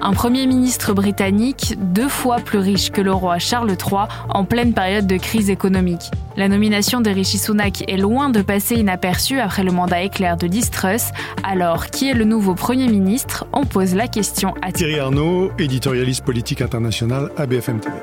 Un Premier ministre britannique deux fois plus riche que le roi Charles III en pleine période de crise économique. La nomination de Rishi Sunak est loin de passer inaperçue après le mandat éclair de Liz Truss. Alors, qui est le nouveau Premier ministre? On pose la question à Thierry Arnaud, éditorialiste politique international à BFM TV.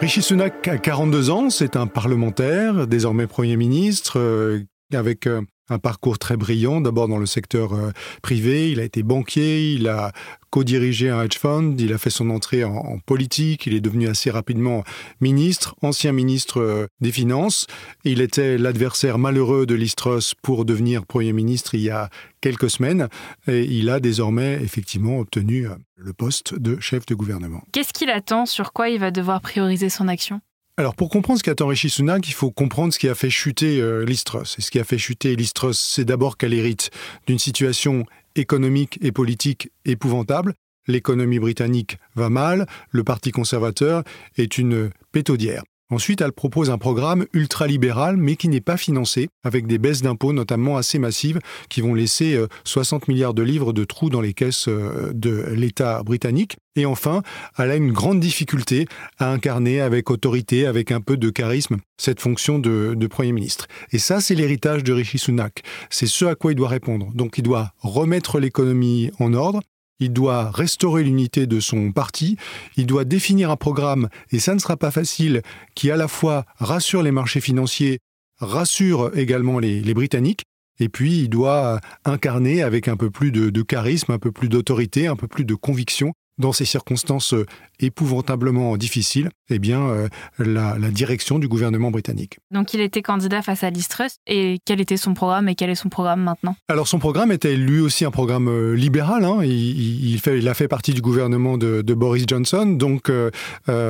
Rishi Sunak a 42 ans, c'est un parlementaire, désormais Premier ministre, euh, avec euh, un parcours très brillant, d'abord dans le secteur euh, privé, il a été banquier, il a co-dirigé un hedge fund, il a fait son entrée en, politique, il est devenu assez rapidement ministre, ancien ministre euh, des Finances. Il était l'adversaire malheureux de Listros pour devenir Premier ministre il y a quelques semaines et il a désormais effectivement obtenu euh, le poste de chef de gouvernement. Qu'est-ce qu'il attend? Sur quoi il va devoir prioriser son action? Alors pour comprendre ce qu'attend Rishi Sunak, il faut comprendre ce qui a fait chuter euh. Et ce qui a fait chuter Listros, c'est d'abord qu'elle hérite d'une situation économique et politique épouvantable. L'économie britannique va mal, le Parti conservateur est une pétaudière. Ensuite, elle propose un programme ultralibéral, mais qui n'est pas financé, avec des baisses d'impôts notamment assez massives, qui vont laisser 60 euh, milliards de livres de trous dans les caisses euh, de l'État britannique. Et enfin, elle a une grande difficulté à incarner avec autorité, avec un peu de charisme, cette fonction de, de Premier ministre. Et ça, c'est l'héritage de Rishi Sunak. C'est ce à quoi il doit répondre. Donc il doit remettre l'économie en ordre, il doit restaurer l'unité de son parti, il doit définir un programme, et ça ne sera pas facile, qui à la fois rassure les marchés financiers, rassure également les, Britanniques, et puis il doit incarner avec un peu plus de charisme, un peu plus d'autorité, un peu plus de conviction dans ces circonstances euh, épouvantablement difficiles, eh bien, euh, la, direction du gouvernement britannique. Donc il était candidat face à Liz et quel était son programme et quel est son programme maintenant? Alors son programme était lui aussi un programme euh, libéral, hein. il, fait, il, a fait partie du gouvernement de, Boris Johnson, donc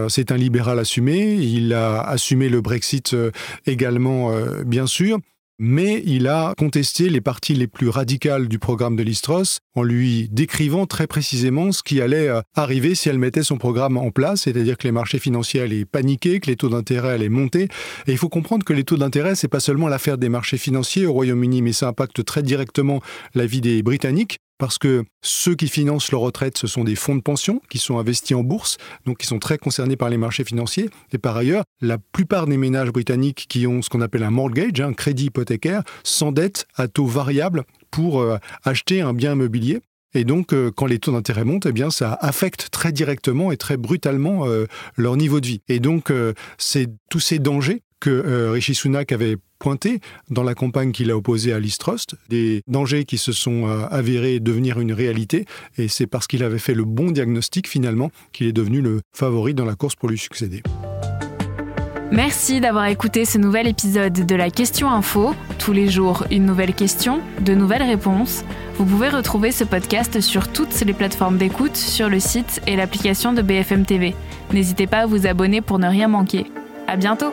c'est un libéral assumé, il a assumé le Brexit également, bien sûr mais il a contesté les parties les plus radicales du programme de Listros en lui décrivant très précisément ce qui allait euh, arriver si elle mettait son programme en place, c'est-à-dire que les marchés financiers allaient paniquer, que les taux d'intérêt allaient monter. Et il faut comprendre que les taux d'intérêt, c'est pas seulement l'affaire des marchés financiers au Royaume-Uni, mais ça impacte très directement la vie des Britanniques parce que ceux qui financent leur retraite, ce sont des fonds de pension qui sont investis en bourse, donc qui sont très concernés par les marchés financiers. Et par ailleurs, la plupart des ménages britanniques qui ont ce qu'on appelle un mortgage, un crédit hypothécaire, s'endettent à taux variable pour euh, acheter un bien immobilier. Et donc, euh, quand les taux d'intérêt montent, eh bien, ça affecte très directement et très brutalement euh, leur niveau de vie. Et donc, c'est tous ces dangers que Rishi Sunak avait pointé dans la campagne qu'il a opposée à Listrust, des dangers qui se sont euh, avérés devenir une réalité, et c'est parce qu'il avait fait le bon diagnostic finalement qu'il est devenu le favori dans la course pour lui succéder. Merci d'avoir écouté ce nouvel épisode de la Question Info. Tous les jours, une nouvelle question, de nouvelles réponses. Vous pouvez retrouver ce podcast sur toutes les plateformes d'écoute, sur le site et l'application de BFM TV. N'hésitez pas à vous abonner pour ne rien manquer. À bientôt!